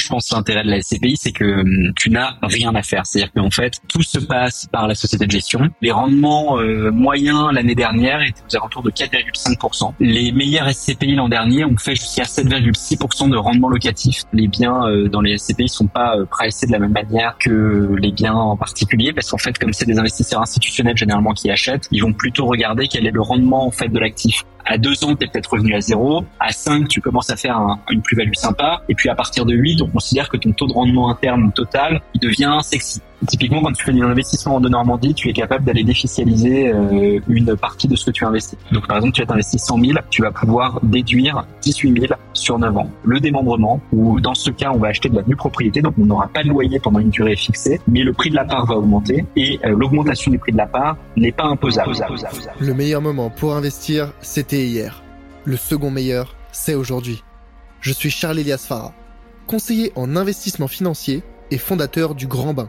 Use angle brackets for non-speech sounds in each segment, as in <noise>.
je pense l'intérêt de la SCPI, c'est que hum, tu n'as rien à faire. C'est-à-dire qu'en fait, tout se passe par la société de gestion. Les rendements euh, moyens l'année dernière étaient aux alentours de 4,5%. Les meilleurs SCPI l'an dernier ont fait jusqu'à 7,6% de rendement locatif. Les biens euh, dans les SCPI sont pas euh, pricés de la même manière que les biens en particulier, parce qu'en fait, comme c'est des investisseurs institutionnels généralement qui achètent, ils vont plutôt regarder quel est le rendement en fait de l'actif à deux ans, tu es peut-être revenu à zéro. À 5, tu commences à faire une plus-value sympa. Et puis à partir de 8, on considère que ton taux de rendement interne total, il devient sexy. Typiquement, quand tu fais un investissement en Normandie, tu es capable d'aller défiscaliser euh, une partie de ce que tu investis. Donc, par exemple, tu as investi 100 000, tu vas pouvoir déduire 18 000 sur 9 ans. Le démembrement, ou dans ce cas, on va acheter de la nue propriété, donc on n'aura pas de loyer pendant une durée fixée, mais le prix de la part va augmenter et euh, l'augmentation du prix de la part n'est pas imposable. Le meilleur moment pour investir, c'était hier. Le second meilleur, c'est aujourd'hui. Je suis Charles Elias Farah, conseiller en investissement financier et fondateur du Grand Bain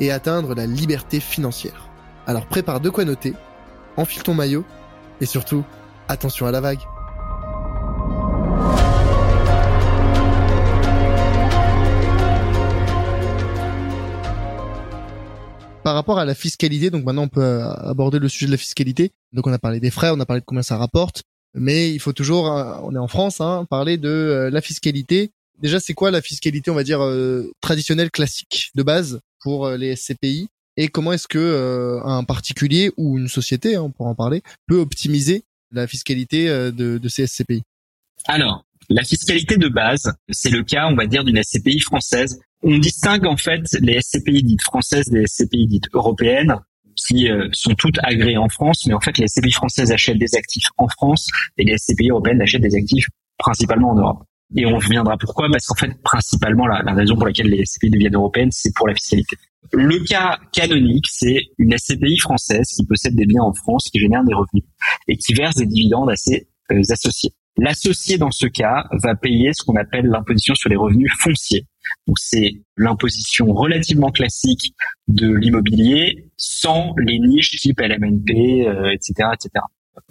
et atteindre la liberté financière. Alors prépare de quoi noter, enfile ton maillot et surtout, attention à la vague. Par rapport à la fiscalité, donc maintenant on peut aborder le sujet de la fiscalité. Donc on a parlé des frais, on a parlé de combien ça rapporte, mais il faut toujours, euh, on est en France, hein, parler de euh, la fiscalité. Déjà, c'est quoi la fiscalité, on va dire, euh, traditionnelle, classique, de base? Pour euh, les SCPI et comment est-ce que euh, un particulier ou une société, hein, on pourra en parler, peut optimiser la fiscalité euh, de, de ces SCPI Alors, la fiscalité de base, c'est le cas, on va dire, d'une SCPI française. On distingue en fait les SCPI dites françaises des SCPI dites européennes qui sont toutes agréées en France, mais en fait les SCPI françaises achètent des actifs en France et les SCPI européennes achètent des actifs principalement en Europe. Et on reviendra pourquoi, parce qu'en fait, principalement, la, raison pour laquelle les SCPI deviennent européennes, c'est pour la fiscalité. Le cas canonique, c'est une SCPI française qui possède des biens en France, qui génère des revenus et qui verse des dividendes à ses euh, associés. L'associé, dans ce cas, va payer ce qu'on appelle l'imposition sur les revenus fonciers. Donc, c'est l'imposition relativement classique de l'immobilier sans les niches type LMNP, euh, etc., etc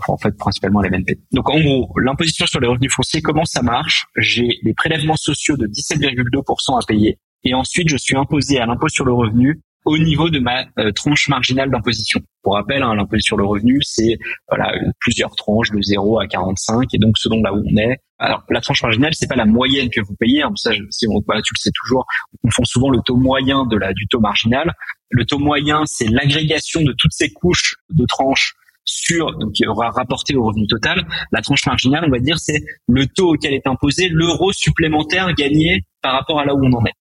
en fait principalement la BNP. Donc en gros, l'imposition sur les revenus fonciers, comment ça marche? J'ai des prélèvements sociaux de 17,2% à payer et ensuite je suis imposé à l'impôt sur le revenu au niveau de ma euh, tranche marginale d'imposition. Pour rappel, hein, l'impôt sur le revenu, c'est voilà plusieurs tranches de 0 à 45 et donc selon là où on est. Alors la tranche marginale, c'est pas la moyenne que vous payez. Hein, ça, si on, tu le sais toujours, on confond souvent le taux moyen de la du taux marginal. Le taux moyen, c'est l'agrégation de toutes ces couches de tranches sur, donc qui aura rapporté au revenu total. La tranche marginale, on va dire, c'est le taux auquel est imposé l'euro supplémentaire gagné par rapport à là où on en est.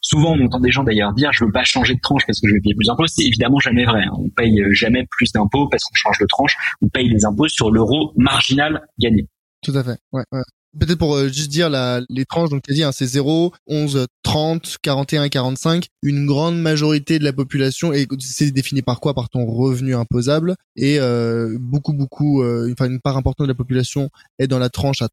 Souvent, on entend des gens d'ailleurs dire je veux pas changer de tranche parce que je vais payer plus d'impôts. C'est évidemment jamais vrai. Hein. On paye jamais plus d'impôts parce qu'on change de tranche. On paye des impôts sur l'euro marginal gagné. Tout à fait. Ouais, ouais. Peut-être pour euh, juste dire la, les tranches, donc tu as dit, hein, c'est 0, 11, 30, 41 et 45. Une grande majorité de la population, et c'est défini par quoi? Par ton revenu imposable. Et euh, beaucoup, beaucoup, euh, enfin une part importante de la population est dans la tranche à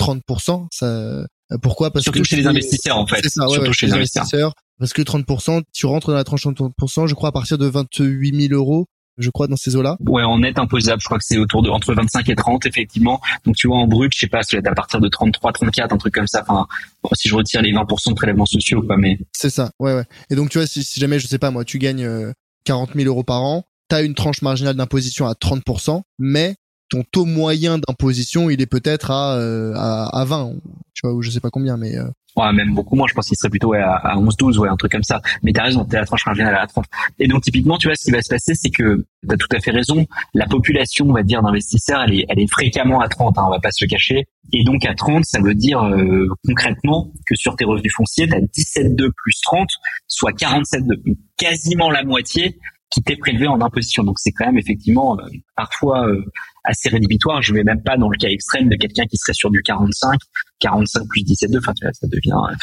30%. Ça, pourquoi? Parce Surtout chez les investisseurs, en fait. C'est ça, Surtout chez les investisseurs. Parce que 30%, tu rentres dans la tranche de 30%, je crois, à partir de 28 000 euros je crois, dans ces eaux-là. Ouais, en net imposable, je crois que c'est autour de entre 25 et 30, effectivement. Donc tu vois, en brut, je sais pas, ça à partir de 33, 34, un truc comme ça. Enfin, si je retire les 20% de prélèvements sociaux, quoi, mais. C'est ça, ouais, ouais. Et donc tu vois, si, si jamais, je sais pas, moi, tu gagnes 40 euh, 000 euros par an, t'as une tranche marginale d'imposition à 30%, mais ton taux moyen d'imposition, il est peut-être à, euh, à, à 20, tu vois, ou je sais pas combien, mais euh, ouais, même beaucoup moins. Je pense qu'il serait plutôt à, à 11, 12, ouais, un truc comme ça. Mais t'as raison, t'es la tranche marginale à 30. Et donc, typiquement, tu vois, ce qui va se passer, c'est que t'as tout à fait raison. La population, on va dire, d'investisseurs, elle est, elle est fréquemment à 30, hein, on va pas se le cacher. Et donc, à 30, ça veut dire, euh, concrètement, que sur tes revenus fonciers, t'as 17,2 plus 30, soit 47,2. Quasiment la moitié qui t'est prélevé en imposition. Donc c'est quand même effectivement euh, parfois euh, assez rédhibitoire. Je vais même pas dans le cas extrême de quelqu'un qui serait sur du 45, 45 plus 17,2. Enfin, tu vois, ça devient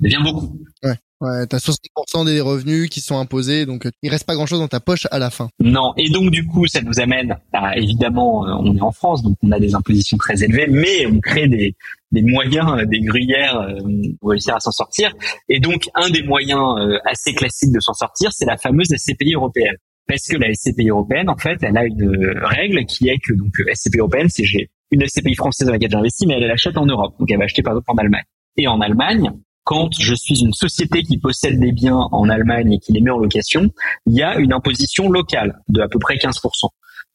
devient beaucoup. Ouais. Ouais, t'as 60% des revenus qui sont imposés, donc il reste pas grand-chose dans ta poche à la fin. Non, et donc du coup, ça nous amène, à, évidemment, on est en France, donc on a des impositions très élevées, mais on crée des, des moyens, des gruyères pour réussir à s'en sortir. Et donc, un des moyens assez classiques de s'en sortir, c'est la fameuse SCPI européenne. Parce que la SCPI européenne, en fait, elle a une règle qui est que donc SCPI européenne, c'est j'ai une SCPI française dans laquelle j'investis, mais elle l'achète en Europe. Donc elle va acheter par exemple en Allemagne. Et en Allemagne, quand je suis une société qui possède des biens en Allemagne et qui les met en location, il y a une imposition locale de à peu près 15%.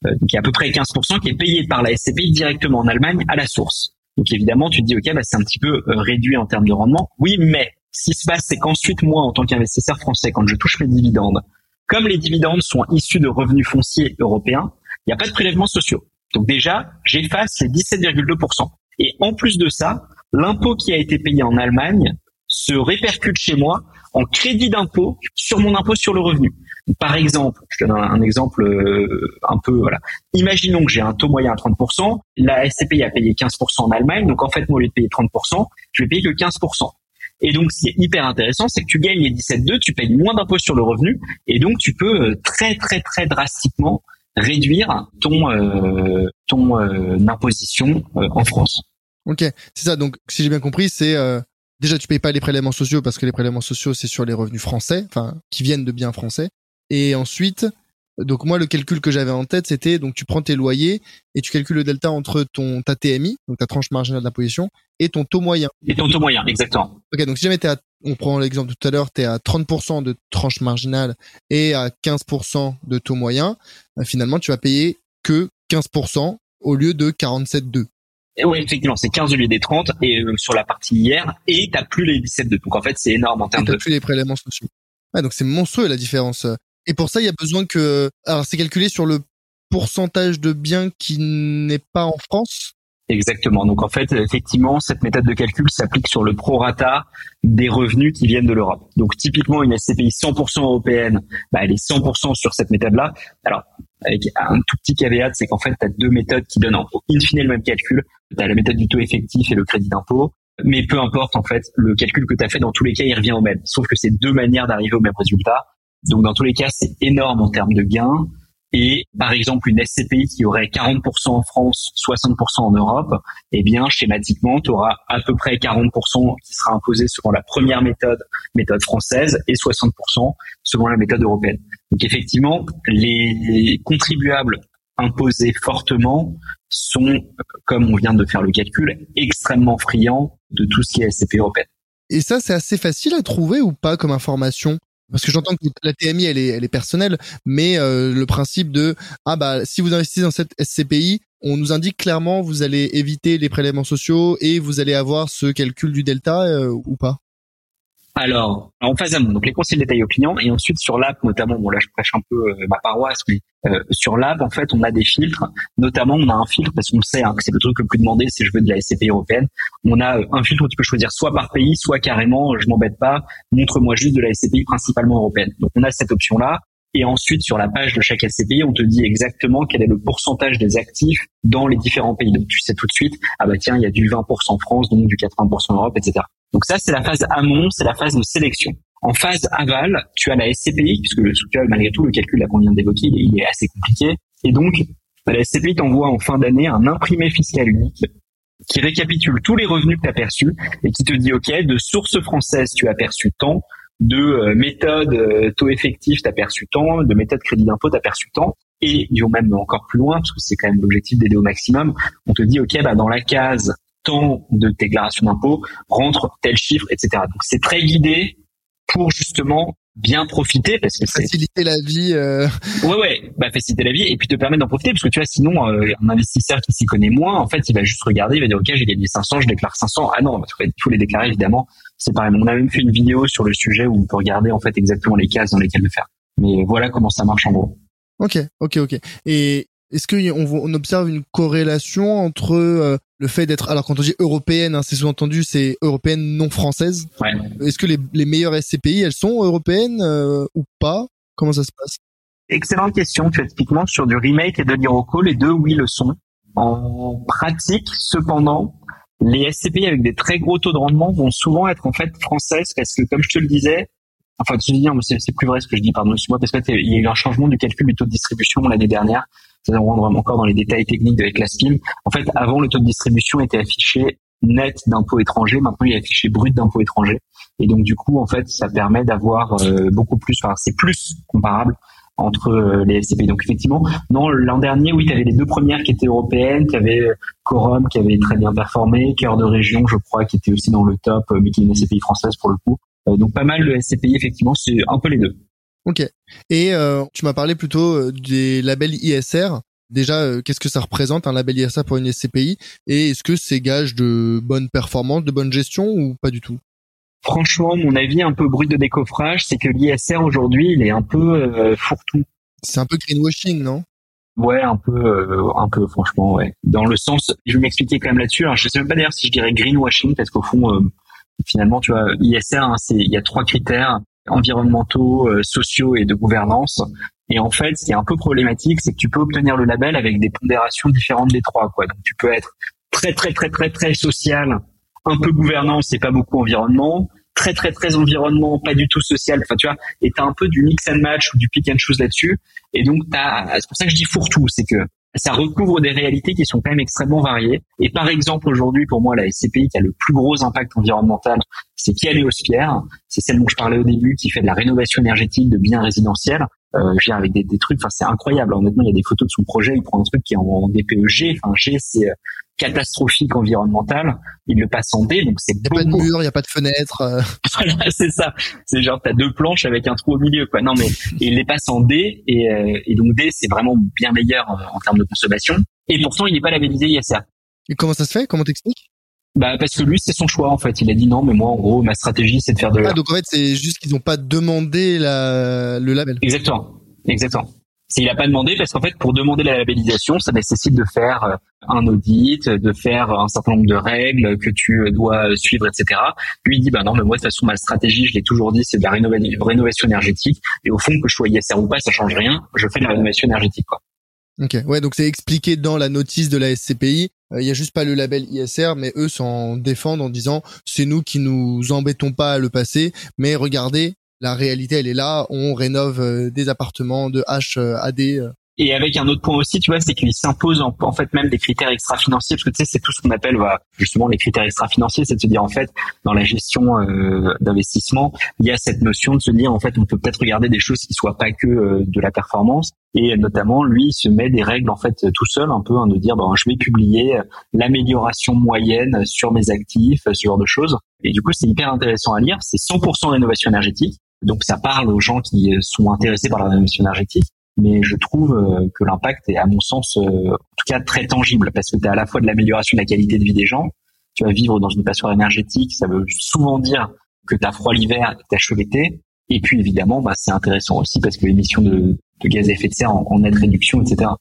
Euh, donc il y a à peu près 15% qui est payé par la SCPI directement en Allemagne à la source. Donc évidemment, tu dis, OK, bah, c'est un petit peu euh, réduit en termes de rendement. Oui, mais ce qui se passe, c'est qu'ensuite, moi, en tant qu'investisseur français, quand je touche mes dividendes, comme les dividendes sont issus de revenus fonciers européens, il n'y a pas de prélèvements sociaux. Donc déjà, j'efface les 17,2%. Et en plus de ça, l'impôt qui a été payé en Allemagne se répercute chez moi en crédit d'impôt sur mon impôt sur le revenu. Par exemple, je donne un, exemple euh, un peu voilà. Imaginons que j'ai un taux moyen à 30%, la SCPI a payé 15% en Allemagne, donc en fait moi au lieu de payer 30%, je vais payer que 15%. Et donc, ce qui hyper intéressant, c'est que tu gagnes les 17,2, tu payes moins d'impôts sur le revenu, et donc tu peux euh, très très très drastiquement réduire ton euh, ton euh, imposition en France. Ok, c'est ça. Donc, si j'ai bien compris, c'est déjà tu payes pas les prélèvements sociaux parce que les prélèvements sociaux c'est sur les revenus français, enfin qui viennent de biens français. Et ensuite, donc moi, le calcul que j'avais en tête, c'était donc tu prends tes loyers et tu calcules le delta entre ton ta TMI, donc ta tranche marginale d'imposition, et ton taux moyen. Et ton taux moyen, exactement. Ok, donc si jamais t'es à, on prend l'exemple de tout à l'heure, tu es à 30% de tranche marginale et à 15% de taux moyen, bah, finalement tu vas payer que 15% au lieu de 47,2. Oui, effectivement, c'est 15 au lieu des 30 et euh, sur la partie hier et t'as plus les 17,2. Donc en fait, c'est énorme en termes de. plus les prélèvements sociaux. Donc c'est monstrueux la différence. Et pour ça, il y a besoin que, alors c'est calculé sur le pourcentage de biens qui n'est pas en France. Exactement. Donc en fait, effectivement, cette méthode de calcul s'applique sur le prorata des revenus qui viennent de l'Europe. Donc typiquement, une SCPI 100% européenne, bah, elle est 100% sur cette méthode-là. Alors, avec un tout petit caveat, c'est qu'en fait, tu as deux méthodes qui donnent en in fine le même calcul. Tu as la méthode du taux effectif et le crédit d'impôt. Mais peu importe, en fait, le calcul que tu as fait, dans tous les cas, il revient au même. Sauf que c'est deux manières d'arriver au même résultat. Donc dans tous les cas, c'est énorme en termes de gains. Et par exemple, une SCPI qui aurait 40% en France, 60% en Europe, eh bien schématiquement, tu auras à peu près 40% qui sera imposé selon la première méthode, méthode française, et 60% selon la méthode européenne. Donc effectivement, les contribuables imposés fortement sont, comme on vient de faire le calcul, extrêmement friands de tout ce qui est SCPI européenne. Et ça, c'est assez facile à trouver ou pas comme information? Parce que j'entends que la TMI elle est elle est personnelle, mais euh, le principe de ah bah si vous investissez dans cette SCPI, on nous indique clairement vous allez éviter les prélèvements sociaux et vous allez avoir ce calcul du delta euh, ou pas. Alors, en phase amont, donc les conseils détaillés aux clients, et ensuite sur l'app notamment, bon là je prêche un peu euh, ma paroisse, mais euh, sur l'app en fait on a des filtres, notamment on a un filtre parce qu'on sait hein, que c'est le truc le plus demandé si je veux de la SCPI européenne, on a euh, un filtre où tu peux choisir soit par pays, soit carrément je m'embête pas, montre-moi juste de la SCPI principalement européenne. Donc on a cette option là, et ensuite, sur la page de chaque SCPI, on te dit exactement quel est le pourcentage des actifs dans les différents pays. Donc, tu sais tout de suite, ah bah tiens, il y a du 20% France, donc du 80% Europe, etc. Donc ça, c'est la phase amont, c'est la phase de sélection. En phase aval, tu as la SCPI, puisque le, malgré tout, le calcul qu'on vient d'évoquer, il est assez compliqué. Et donc, la SCPI t'envoie en fin d'année un imprimé fiscal unique qui récapitule tous les revenus que tu as perçus et qui te dit, OK, de source française, tu as perçu tant, de euh, méthode euh, taux effectif, tu as perçu tant, de méthode crédit d'impôt, tu as perçu tant. Et ils vont même encore plus loin, parce que c'est quand même l'objectif d'aider au maximum. On te dit, OK, bah, dans la case de déclaration d'impôt rentre tel chiffre, etc. Donc c'est très guidé pour justement bien profiter parce que c'est faciliter la vie. Euh... Ouais ouais, bah faciliter la vie et puis te permettre d'en profiter parce que tu vois sinon euh, un investisseur qui s'y connaît moins en fait il va juste regarder il va dire ok j'ai gagné 500 je déclare 500 ah non il faut les déclarer évidemment c'est pareil. On a même fait une vidéo sur le sujet où on peut regarder en fait exactement les cases dans lesquelles le faire. Mais voilà comment ça marche en gros. Ok ok ok. Et est-ce qu'on on observe une corrélation entre euh, le fait d'être alors quand on dit européenne, hein, c'est sous-entendu c'est européenne non française. Ouais. Est-ce que les, les meilleures SCPI elles sont européennes euh, ou pas? Comment ça se passe? Excellente question. Tu es typiquement sur du remake et de l'Iroco, les deux oui le sont. En pratique, cependant, les SCPI avec des très gros taux de rendement vont souvent être en fait françaises parce que comme je te le disais, enfin tu dire, c'est plus vrai ce que je dis, pardon, excuse-moi, parce qu'il y a eu un changement du calcul du taux de distribution l'année dernière. Va rendre encore dans les détails techniques avec la SPIM. En fait, avant le taux de distribution était affiché net d'impôts étrangers, maintenant il est affiché brut d'impôts étrangers. Et donc du coup, en fait, ça permet d'avoir euh, beaucoup plus, enfin c'est plus comparable entre euh, les SCP. Donc effectivement, non, l'an dernier, oui, tu avais les deux premières qui étaient européennes, tu avais euh, Corum qui avait très bien performé, Cœur de région, je crois, qui était aussi dans le top, mais qui est une SCPI française pour le coup. donc pas mal de SCPI, effectivement, c'est un peu les deux. Ok. Et tu m'as parlé plutôt des labels ISR. Déjà, qu'est-ce que ça représente un label ISR pour une SCPI Et est-ce que c'est gage de bonne performance, de bonne gestion ou pas du tout? Franchement, mon avis un peu brut de décoffrage, c'est que l'ISR aujourd'hui, il est un peu euh, fourre-tout. C'est un peu greenwashing, non? Ouais, un peu, euh, un peu, franchement, ouais. Dans le sens, je vais m'expliquer quand même là-dessus. Alors, je sais même pas d'ailleurs si je dirais greenwashing, parce qu'au fond, euh, finalement, tu vois, ISR, hein, c'est, il y a trois critères environnementaux, sociaux et de gouvernance. Et en fait, ce qui est un peu problématique, c'est que tu peux obtenir le label avec des pondérations différentes des trois, quoi. Donc, tu peux être très, très, très, très, très social un peu gouvernance et pas beaucoup environnement, très très très environnement, pas du tout social. Enfin, tu vois, et t'as un peu du mix and match ou du pick and choose là-dessus. Et donc, c'est pour ça que je dis fourre-tout, c'est que ça recouvre des réalités qui sont quand même extrêmement variées. Et par exemple, aujourd'hui, pour moi, la SCPI qui a le plus gros impact environnemental, c'est Kialéospierre. C'est celle dont je parlais au début, qui fait de la rénovation énergétique de biens résidentiels. Euh, je avec des, des trucs, enfin c'est incroyable. Honnêtement, il y a des photos de son projet. Il prend un truc qui est en, DPEG. Enfin G, c'est euh, catastrophique environnemental. Il le passe en D, donc c'est. Il n'y a pas de mur, il n'y a pas de fenêtre. Euh. <laughs> voilà, c'est ça. C'est genre t'as deux planches avec un trou au milieu, quoi. Non mais <laughs> il les passe en D et, euh, et donc D c'est vraiment bien meilleur en, termes de consommation. Et pourtant il n'est pas labellisé ISR. Et comment ça se fait? Comment t'expliques? Bah parce que lui c'est son choix en fait. Il a dit non mais moi en gros ma stratégie c'est de faire de. Ah donc en fait c'est juste qu'ils n'ont pas demandé la le label. Exactement, exactement. Il n'a pas demandé parce qu'en fait, pour demander la labellisation, ça nécessite de faire euh, un audit, de faire un certain nombre de règles que tu dois suivre, etc. Lui il dit, bah non, mais moi de toute façon ma stratégie, je l'ai toujours dit, c'est de la rénovation énergétique. Et au fond, que je sois ISR ou pas, ça change rien. Je fais de la rénovation énergétique, quoi. Ok, ouais, donc c'est expliqué dans la notice de la SCPI. Il y a juste pas le label ISR, mais eux s'en défendent en disant c'est nous qui nous embêtons pas à le passer, mais regardez, la réalité, elle est là. On rénove euh, des appartements de H euh, à D. Euh. Et avec un autre point aussi, tu vois, c'est qu'il s'impose en, fait même des critères extra-financiers, parce que tu sais, c'est tout ce qu'on appelle bah, justement les critères extra-financiers, c'est de se dire en fait, dans la gestion d'investissement, il y a cette notion de se dire en fait, on peut peut-être regarder des choses qui soient pas que de la performance, et notamment lui, il se met des règles en fait tout seul, un peu, hein, de dire ben, je vais publier l'amélioration moyenne sur mes actifs, ce genre de choses. Et du coup, c'est hyper intéressant à lire. C'est 100% rénovation énergétique. Donc ça parle aux gens qui sont intéressés par la rénovation énergétique, mais je trouve euh, que l'impact est à mon sens euh, en tout cas très tangible parce que tu as à la fois de l'amélioration de la qualité de vie des gens, tu vas vivre dans une passoire énergétique, ça veut souvent dire que tu as froid l'hiver et que tu as chaud et puis évidemment bah, c'est intéressant aussi parce que l'émission de, gaz à effet de serre en, en nette réduction, etc.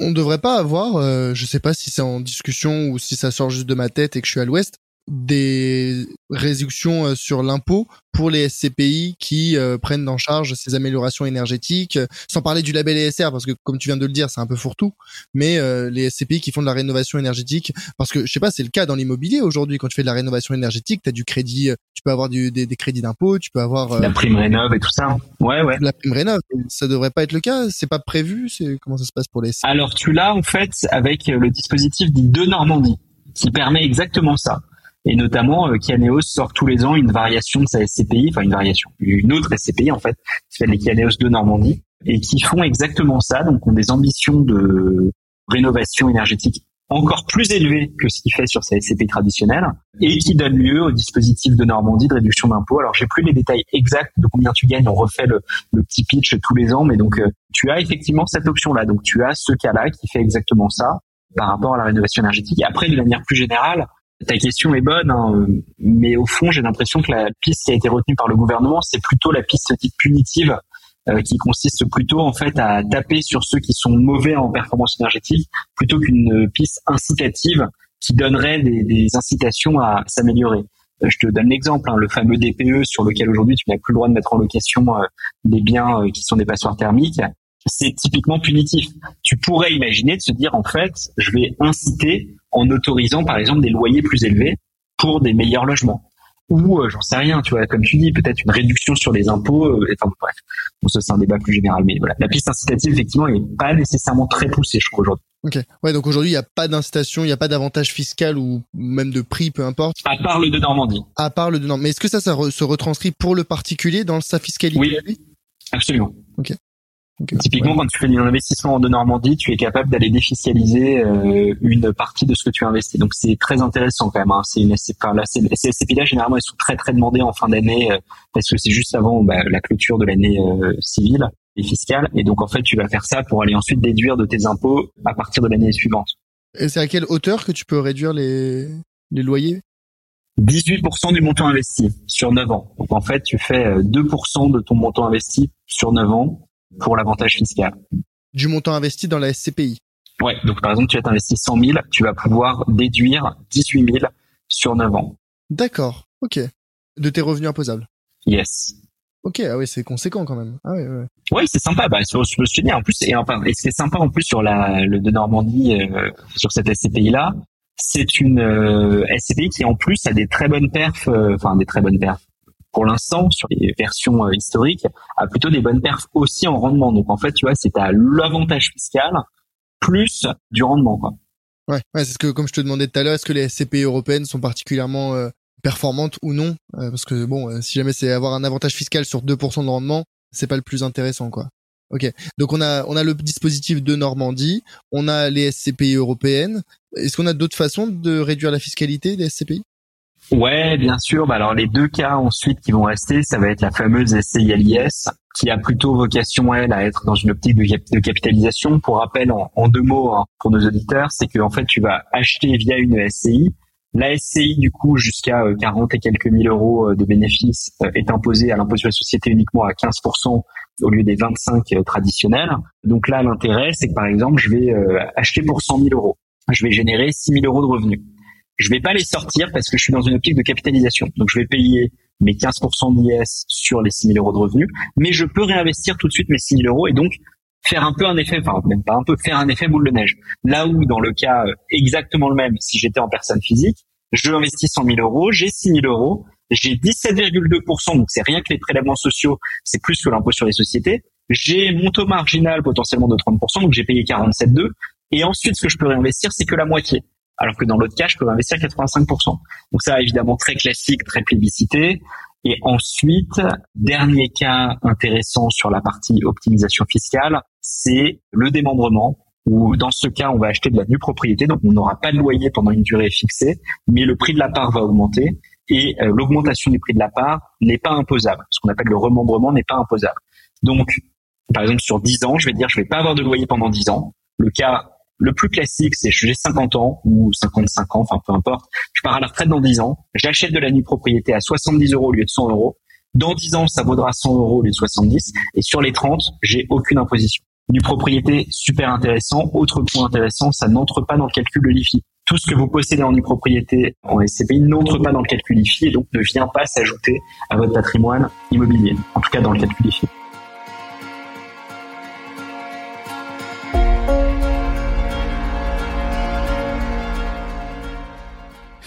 On devrait pas avoir, euh, je sais pas si c'est en discussion ou si ça sort juste de ma tête et que je suis à l'ouest, des réductions euh, sur l'impôt pour les SCPI qui euh, prennent en charge ces améliorations énergétiques, sans parler du label ESR, parce que comme tu viens de le dire, c'est un peu fourre-tout, mais euh, les SCPI qui font de la rénovation énergétique, parce que je sais pas, c'est le cas dans l'immobilier aujourd'hui, quand tu fais de la rénovation énergétique, tu as du crédit, tu peux avoir du, des, crédits d'impôt, tu peux avoir... la prime rénov et tout ça. Ouais, ouais. La prime rénov, ça devrait pas être le cas, c'est pas prévu, c'est comment ça se passe pour les SCPI Alors tu l'as en fait avec le dispositif dit de Normandie, qui permet exactement ça. Et notamment, euh, Kianeos sort tous les ans une variation de sa SCPI, enfin une variation, une autre SCPI en fait, qui s'appelle les Kianeos de Normandie, et qui font exactement ça, donc ont des ambitions de rénovation énergétique encore plus élevées que ce qu'il fait sur sa SCPI traditionnelle, et qui donne lieu au dispositif de Normandie de réduction d'impôts. Alors j'ai plus les détails exacts de combien tu gagnes, on refait le, le petit pitch tous les ans, mais donc euh, tu as effectivement cette option-là, donc tu as ce cas-là qui fait exactement ça par rapport à la rénovation énergétique. Et après, de manière plus générale, ta question est bonne, hein, mais au fond, j'ai l'impression que la piste qui a été retenue par le gouvernement, c'est plutôt la piste dite punitive, euh, qui consiste plutôt en fait à taper sur ceux qui sont mauvais en performance énergétique, plutôt qu'une piste incitative qui donnerait des, incitations à s'améliorer. Euh, je te donne l'exemple, hein, le fameux DPE sur lequel aujourd'hui tu n'as plus le droit de mettre en location euh, des biens qui sont des passoires thermiques c'est typiquement punitif. Tu pourrais imaginer de se dire en fait, je vais inciter en autorisant par exemple des loyers plus élevés pour des meilleurs logements ou euh, j'en sais rien, tu vois, comme tu dis, peut-être une réduction sur les impôts. Euh, enfin bref, bon, ça c'est un débat plus général, mais voilà, la piste incitative effectivement est pas nécessairement très poussée, je crois aujourd'hui. Ok, ouais, donc aujourd'hui il n'y a pas d'incitation, il n'y a pas d'avantage fiscal ou même de prix, peu importe. À part le de Normandie. À part le de Normandie, mais est-ce que ça, ça se retranscrit pour le particulier dans sa fiscalité? Oui, absolument. Ok. Typiquement, quand tu fais un investissement de Normandie, tu es capable d'aller défiscaliser euh, une partie de ce que tu investis. Donc c'est très intéressant quand même. Hein. C'est une enfin, là, ces SCPI là généralement elles sont très très demandées en fin d'année euh, parce que c'est juste avant bah, la clôture de l'année euh, civile et fiscale. Et donc en fait, tu vas faire ça pour aller ensuite déduire de tes impôts à partir de l'année suivante. Et c'est à quelle hauteur que tu peux réduire les les loyers? 18% du montant investi sur 9 ans. Donc en fait, tu fais 2% de ton montant investi sur 9 ans pour l'avantage fiscal. Du montant investi dans la SCPI. Ouais, donc par exemple, tu as investi 100 000, tu vas pouvoir déduire 18 000 sur 9 ans. D'accord, ok. De tes revenus imposables. Yes. Ok, ah oui, c'est conséquent quand même. Ah ouais, ouais. Ouais, c'est sympa. Bah, je me suis dit en plus, et enfin, et c'est sympa en plus sur la le de Normandie, euh, sur cette SCPI là, c'est une euh, SCPI qui en plus a des très bonnes perfs, euh, enfin des très bonnes perfs pour l'instant, sur les versions euh, historiques, a plutôt des bonnes perfs aussi en rendement. Donc en fait, tu vois, c'est à l'avantage fiscal plus du rendement. Quoi. Ouais, ouais c'est ce que, comme je te demandais tout à l'heure, est-ce que les SCPI européennes sont particulièrement euh, performantes ou non? Euh, Parce que bon, si jamais c'est avoir un avantage fiscal sur 2% de rendement, c'est pas le plus intéressant, quoi. Ok, donc on a on a le dispositif de Normandie, on a les SCPI européennes. Est-ce qu'on a d'autres façons de réduire la fiscalité des SCPI Ouais, bien sûr. Bah alors les deux cas ensuite qui vont rester, ça va être la fameuse SCILIS qui a plutôt vocation elle à être dans une optique de, capitalisation. Pour rappel, en, deux mots hein, pour nos auditeurs, c'est que en fait tu vas acheter via une SCI. La SCI du coup jusqu'à 40 euh, et quelques mille euros euh, de bénéfices euh, est imposée à l'impôt sur la société uniquement à 15% au lieu des 25 traditionnels. Donc là l'intérêt c'est que par exemple je vais acheter pour 100 000 euros. Je vais générer 6 000 euros de revenus je vais pas les sortir parce que je suis dans une optique de capitalisation. Donc je vais payer mes 15% d'IS sur les 6 000 euros de revenus, mais je peux réinvestir tout de suite mes 6 000 euros et donc faire un peu un effet, enfin même pas un peu, faire un effet boule de neige. Là où dans le cas euh, exactement le même, si j'étais en personne physique, je investis 100 000 euros, j'ai 6 000 euros, j'ai 17,2%, donc c'est rien que les prélèvements sociaux, c'est plus que l'impôt sur les sociétés. J'ai mon taux marginal potentiellement de 30%, donc j'ai payé 47,2. Et ensuite, ce que je peux réinvestir, c'est que la moitié alors que dans l'autre cas, je peux investir 85%. Donc ça, évidemment, très classique, très plébiscité. Et ensuite, dernier cas intéressant sur la partie optimisation fiscale, c'est le démembrement, où dans ce cas, on va acheter de la nue propriété, donc on n'aura pas de loyer pendant une durée fixée, mais le prix de la part va augmenter, et euh, l'augmentation du prix de la part n'est pas imposable. Ce qu'on appelle le remembrement n'est pas imposable. Donc, par exemple, sur 10 ans, je vais dire, je vais pas avoir de loyer pendant 10 ans. Le cas le plus classique, c'est j'ai 50 ans ou 55 ans, enfin peu importe. Je pars à la retraite dans 10 ans. J'achète de la nue propriété à 70 euros au lieu de 100 euros. Dans 10 ans, ça vaudra 100 euros au lieu de 70. Et sur les 30, j'ai aucune imposition. Nue propriété, super intéressant. Autre point intéressant, ça n'entre pas dans le calcul de l'IFI. Tout ce que vous possédez en nue propriété en SCPI n'entre pas dans le calcul IFI et donc ne vient pas s'ajouter à votre patrimoine immobilier. En tout cas, dans le calcul IFI.